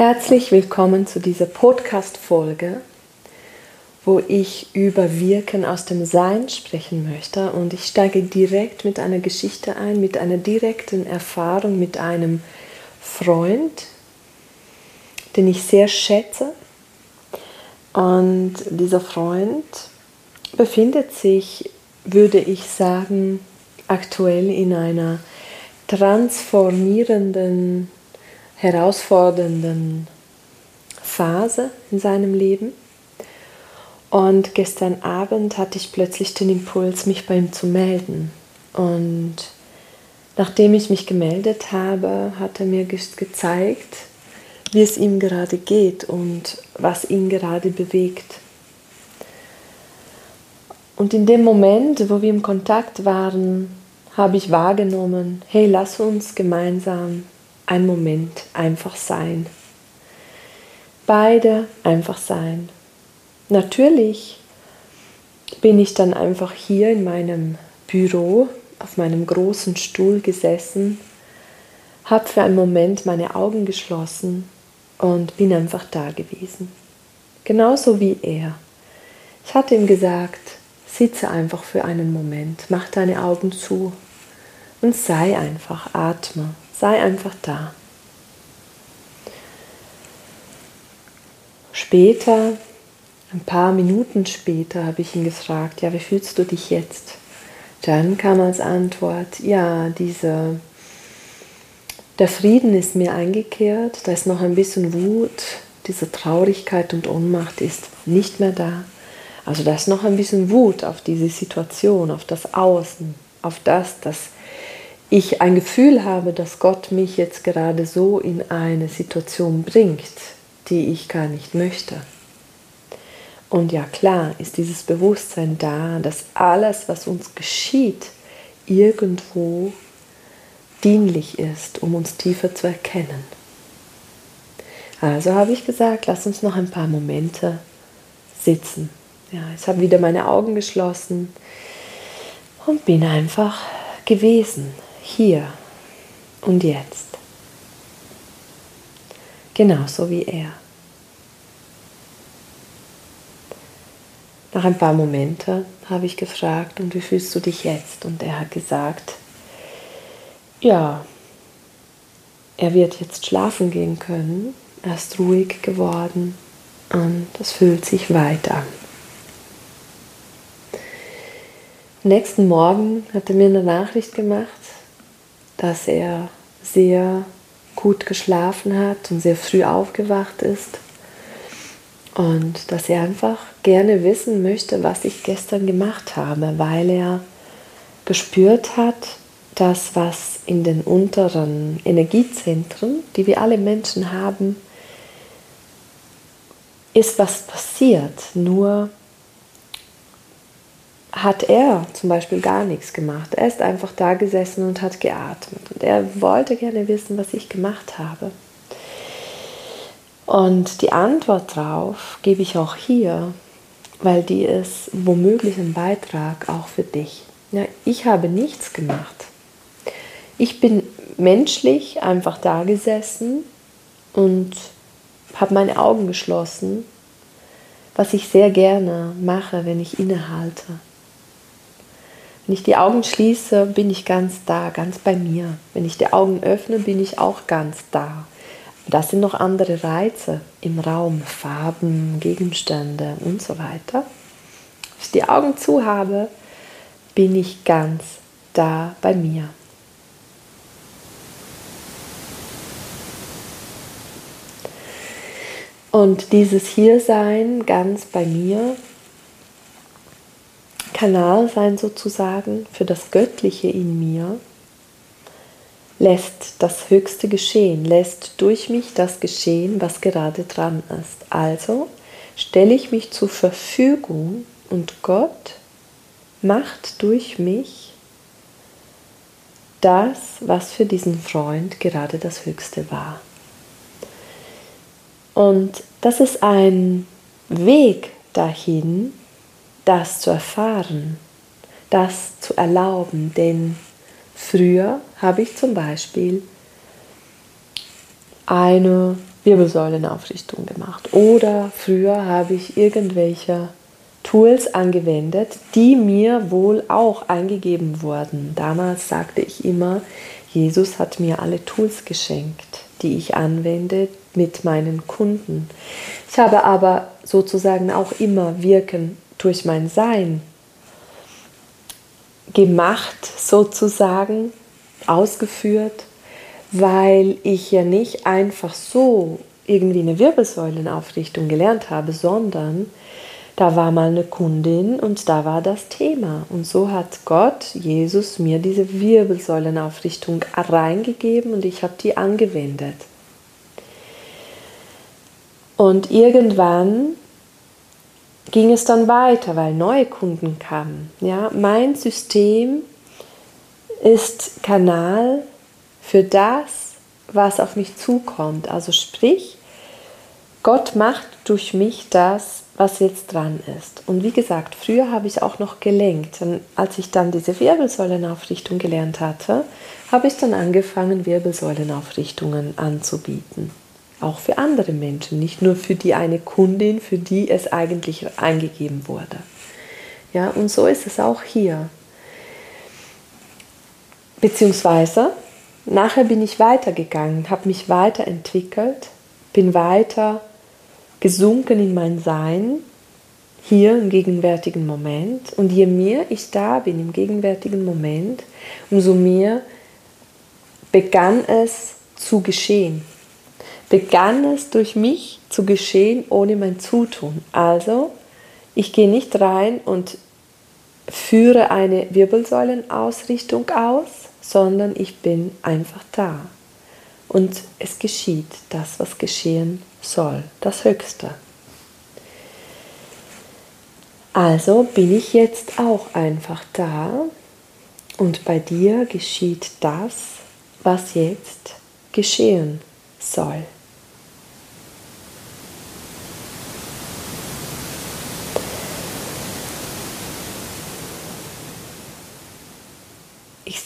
Herzlich willkommen zu dieser Podcast-Folge, wo ich über Wirken aus dem Sein sprechen möchte. Und ich steige direkt mit einer Geschichte ein, mit einer direkten Erfahrung mit einem Freund, den ich sehr schätze. Und dieser Freund befindet sich, würde ich sagen, aktuell in einer transformierenden herausfordernden Phase in seinem Leben. Und gestern Abend hatte ich plötzlich den Impuls, mich bei ihm zu melden. Und nachdem ich mich gemeldet habe, hat er mir gezeigt, wie es ihm gerade geht und was ihn gerade bewegt. Und in dem Moment, wo wir im Kontakt waren, habe ich wahrgenommen, hey, lass uns gemeinsam ein Moment einfach sein. Beide einfach sein. Natürlich bin ich dann einfach hier in meinem Büro auf meinem großen Stuhl gesessen, habe für einen Moment meine Augen geschlossen und bin einfach da gewesen. Genauso wie er. Ich hatte ihm gesagt, sitze einfach für einen Moment, mach deine Augen zu und sei einfach, atme. Sei einfach da. Später, ein paar Minuten später, habe ich ihn gefragt, ja, wie fühlst du dich jetzt? Dann kam als Antwort, ja, diese, der Frieden ist mir eingekehrt, da ist noch ein bisschen Wut, diese Traurigkeit und Ohnmacht ist nicht mehr da. Also da ist noch ein bisschen Wut auf diese Situation, auf das Außen, auf das, das ich ein Gefühl habe, dass Gott mich jetzt gerade so in eine Situation bringt, die ich gar nicht möchte. Und ja klar ist dieses Bewusstsein da, dass alles, was uns geschieht, irgendwo dienlich ist, um uns tiefer zu erkennen. Also habe ich gesagt, lass uns noch ein paar Momente sitzen. Ja, ich habe wieder meine Augen geschlossen und bin einfach gewesen, hier und jetzt. Genauso wie er. Nach ein paar Momenten habe ich gefragt, und wie fühlst du dich jetzt? Und er hat gesagt, ja, er wird jetzt schlafen gehen können, er ist ruhig geworden und es fühlt sich weit an. Nächsten Morgen hat er mir eine Nachricht gemacht, dass er sehr gut geschlafen hat und sehr früh aufgewacht ist und dass er einfach gerne wissen möchte, was ich gestern gemacht habe, weil er gespürt hat, dass was in den unteren Energiezentren, die wir alle Menschen haben, ist was passiert. Nur hat er zum Beispiel gar nichts gemacht. Er ist einfach da gesessen und hat geatmet. Und er wollte gerne wissen, was ich gemacht habe. Und die Antwort darauf gebe ich auch hier, weil die ist womöglich ein Beitrag auch für dich. Ja, ich habe nichts gemacht. Ich bin menschlich einfach da gesessen und habe meine Augen geschlossen, was ich sehr gerne mache, wenn ich innehalte. Wenn ich die Augen schließe, bin ich ganz da, ganz bei mir. Wenn ich die Augen öffne, bin ich auch ganz da. Das sind noch andere Reize im Raum, Farben, Gegenstände und so weiter. Wenn ich die Augen zu habe, bin ich ganz da bei mir. Und dieses Hiersein ganz bei mir Kanal sein sozusagen für das Göttliche in mir, lässt das Höchste geschehen, lässt durch mich das geschehen, was gerade dran ist. Also stelle ich mich zur Verfügung und Gott macht durch mich das, was für diesen Freund gerade das Höchste war. Und das ist ein Weg dahin, das zu erfahren, das zu erlauben, denn früher habe ich zum Beispiel eine Wirbelsäulenaufrichtung gemacht oder früher habe ich irgendwelche Tools angewendet, die mir wohl auch eingegeben wurden. Damals sagte ich immer, Jesus hat mir alle Tools geschenkt, die ich anwende mit meinen Kunden. Ich habe aber sozusagen auch immer Wirken durch mein Sein gemacht, sozusagen ausgeführt, weil ich ja nicht einfach so irgendwie eine Wirbelsäulenaufrichtung gelernt habe, sondern da war mal eine Kundin und da war das Thema. Und so hat Gott, Jesus, mir diese Wirbelsäulenaufrichtung reingegeben und ich habe die angewendet. Und irgendwann ging es dann weiter, weil neue Kunden kamen. Ja, mein System ist Kanal für das, was auf mich zukommt. Also sprich, Gott macht durch mich das, was jetzt dran ist. Und wie gesagt, früher habe ich auch noch gelenkt. Und als ich dann diese Wirbelsäulenaufrichtung gelernt hatte, habe ich dann angefangen, Wirbelsäulenaufrichtungen anzubieten. Auch für andere Menschen, nicht nur für die eine Kundin, für die es eigentlich eingegeben wurde. Ja, und so ist es auch hier. Beziehungsweise, nachher bin ich weitergegangen, habe mich weiterentwickelt, bin weiter gesunken in mein Sein, hier im gegenwärtigen Moment. Und je mehr ich da bin im gegenwärtigen Moment, umso mehr begann es zu geschehen. Begann es durch mich zu geschehen ohne mein Zutun. Also, ich gehe nicht rein und führe eine Wirbelsäulenausrichtung aus, sondern ich bin einfach da. Und es geschieht das, was geschehen soll, das Höchste. Also bin ich jetzt auch einfach da und bei dir geschieht das, was jetzt geschehen soll.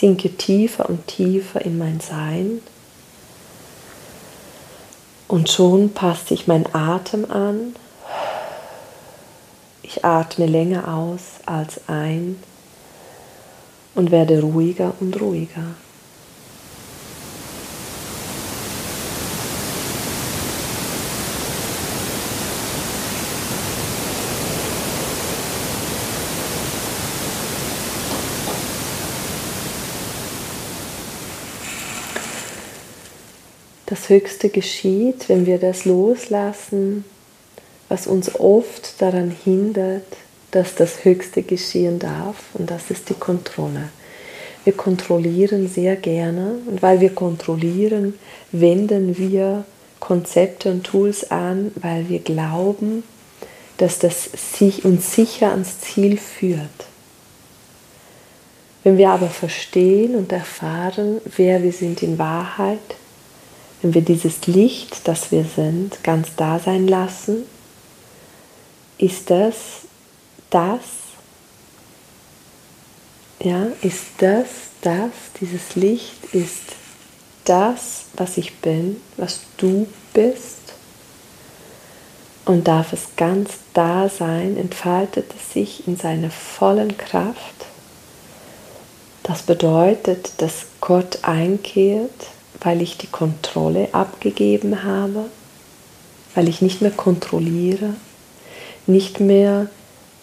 Sinke tiefer und tiefer in mein Sein und schon passt sich mein Atem an. Ich atme länger aus als ein und werde ruhiger und ruhiger. Das Höchste geschieht, wenn wir das loslassen, was uns oft daran hindert, dass das Höchste geschehen darf, und das ist die Kontrolle. Wir kontrollieren sehr gerne und weil wir kontrollieren, wenden wir Konzepte und Tools an, weil wir glauben, dass das sich uns sicher ans Ziel führt. Wenn wir aber verstehen und erfahren, wer wir sind in Wahrheit, wenn wir dieses Licht, das wir sind, ganz da sein lassen, ist das das, ja, ist das, das, dieses Licht ist das, was ich bin, was du bist. Und darf es ganz da sein, entfaltet es sich in seiner vollen Kraft. Das bedeutet, dass Gott einkehrt weil ich die Kontrolle abgegeben habe, weil ich nicht mehr kontrolliere, nicht mehr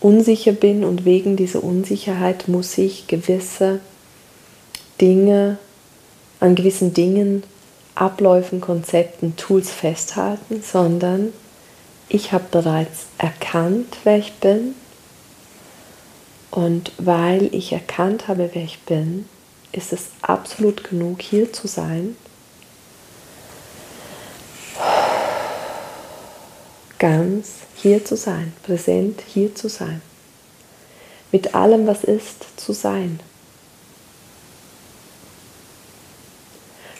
unsicher bin und wegen dieser Unsicherheit muss ich gewisse Dinge, an gewissen Dingen, Abläufen, Konzepten, Tools festhalten, sondern ich habe bereits erkannt, wer ich bin. Und weil ich erkannt habe, wer ich bin, ist es absolut genug, hier zu sein ganz hier zu sein, präsent hier zu sein. Mit allem, was ist, zu sein.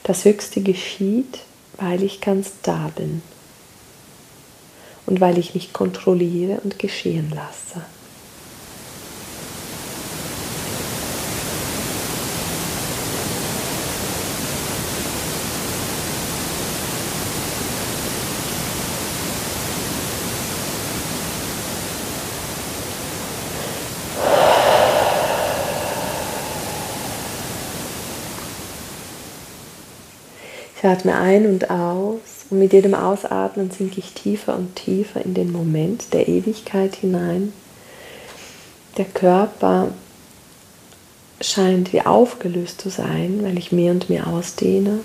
Das Höchste geschieht, weil ich ganz da bin und weil ich mich kontrolliere und geschehen lasse. Ich atme ein und aus und mit jedem Ausatmen sinke ich tiefer und tiefer in den Moment der Ewigkeit hinein. Der Körper scheint wie aufgelöst zu sein, weil ich mehr und mehr ausdehne.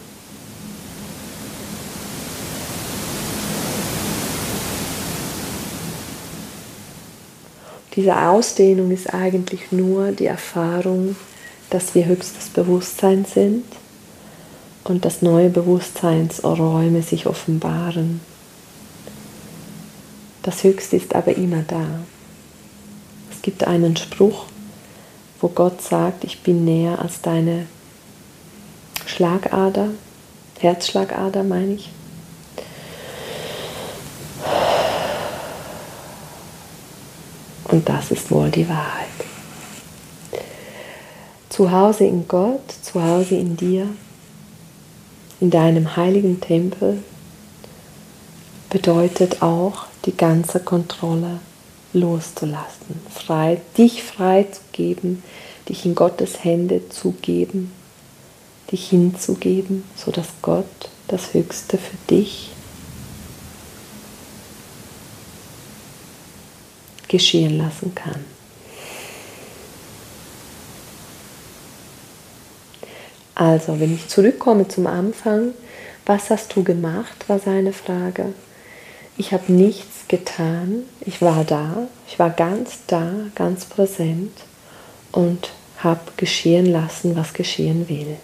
Diese Ausdehnung ist eigentlich nur die Erfahrung, dass wir höchstes Bewusstsein sind und dass neue Bewusstseinsräume sich offenbaren. Das Höchste ist aber immer da. Es gibt einen Spruch, wo Gott sagt, ich bin näher als deine Schlagader, Herzschlagader meine ich. Und das ist wohl die Wahrheit. Zu Hause in Gott, zu Hause in dir, in deinem heiligen Tempel bedeutet auch die ganze Kontrolle loszulassen, frei, dich frei zu geben, dich in Gottes Hände zu geben, dich hinzugeben, sodass Gott das Höchste für dich geschehen lassen kann. Also, wenn ich zurückkomme zum Anfang, was hast du gemacht, war seine Frage. Ich habe nichts getan, ich war da, ich war ganz da, ganz präsent und habe geschehen lassen, was geschehen will.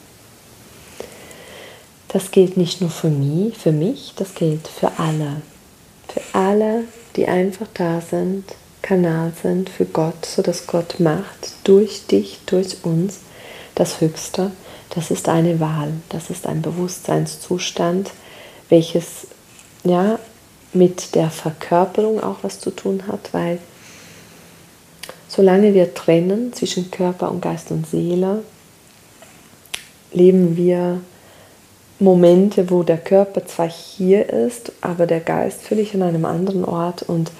Das gilt nicht nur für mich, für mich, das gilt für alle. Für alle, die einfach da sind, Kanal sind für Gott, sodass Gott macht durch dich, durch uns das Höchste das ist eine Wahl, das ist ein Bewusstseinszustand, welches ja mit der Verkörperung auch was zu tun hat, weil solange wir trennen zwischen Körper und Geist und Seele, leben wir Momente, wo der Körper zwar hier ist, aber der Geist völlig an einem anderen Ort und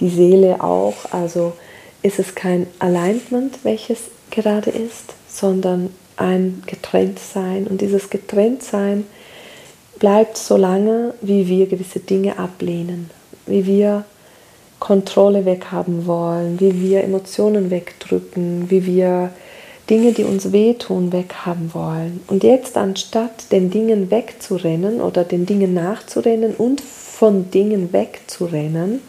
die Seele auch. Also ist es kein Alignment, welches gerade ist, sondern ein Getrenntsein. Und dieses Getrenntsein bleibt so lange, wie wir gewisse Dinge ablehnen, wie wir Kontrolle weghaben wollen, wie wir Emotionen wegdrücken, wie wir Dinge, die uns wehtun, weghaben wollen. Und jetzt anstatt den Dingen wegzurennen oder den Dingen nachzurennen und von Dingen wegzurennen,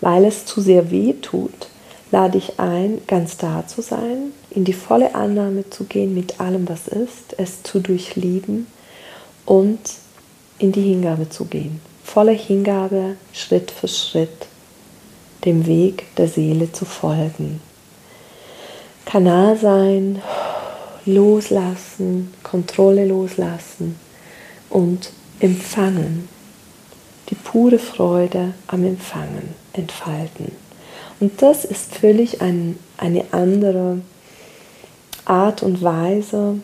weil es zu sehr weh tut, lade ich ein, ganz da zu sein, in die volle Annahme zu gehen mit allem, was ist, es zu durchlieben und in die Hingabe zu gehen. Volle Hingabe, Schritt für Schritt, dem Weg der Seele zu folgen. Kanal sein, loslassen, Kontrolle loslassen und empfangen. Die pure Freude am Empfangen entfalten. Und das ist völlig ein, eine andere Art und Weise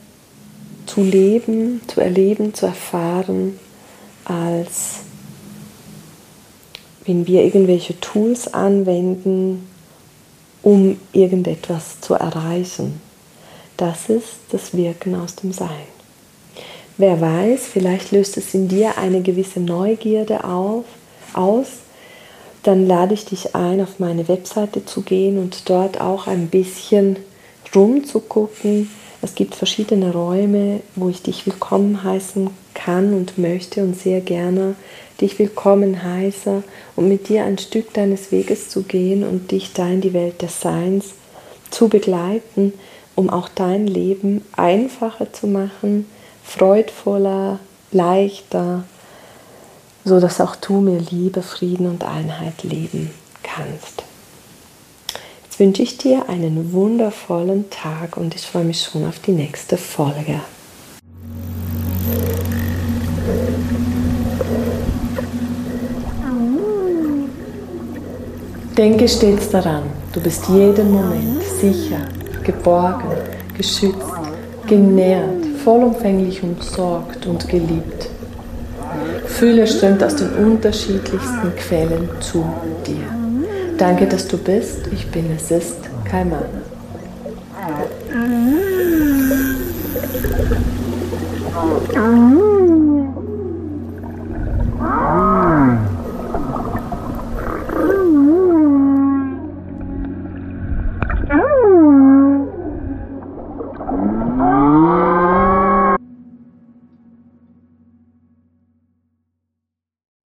zu leben, zu erleben, zu erfahren, als wenn wir irgendwelche Tools anwenden, um irgendetwas zu erreichen. Das ist das Wirken aus dem Sein. Wer weiß, vielleicht löst es in dir eine gewisse Neugierde auf, aus, dann lade ich dich ein, auf meine Webseite zu gehen und dort auch ein bisschen rumzugucken. Es gibt verschiedene Räume, wo ich dich willkommen heißen kann und möchte und sehr gerne dich willkommen heiße und mit dir ein Stück deines Weges zu gehen und dich da in die Welt des Seins zu begleiten, um auch dein Leben einfacher zu machen, freudvoller, leichter, so dass auch du mehr Liebe, Frieden und Einheit leben kannst. Wünsche ich dir einen wundervollen Tag und ich freue mich schon auf die nächste Folge. Denke stets daran, du bist jeden Moment sicher, geborgen, geschützt, genährt, vollumfänglich umsorgt und geliebt. Fühle strömt aus den unterschiedlichsten Quellen zu dir. Danke, dass du bist. Ich bin, es ist Kaimana. Mm-hmm.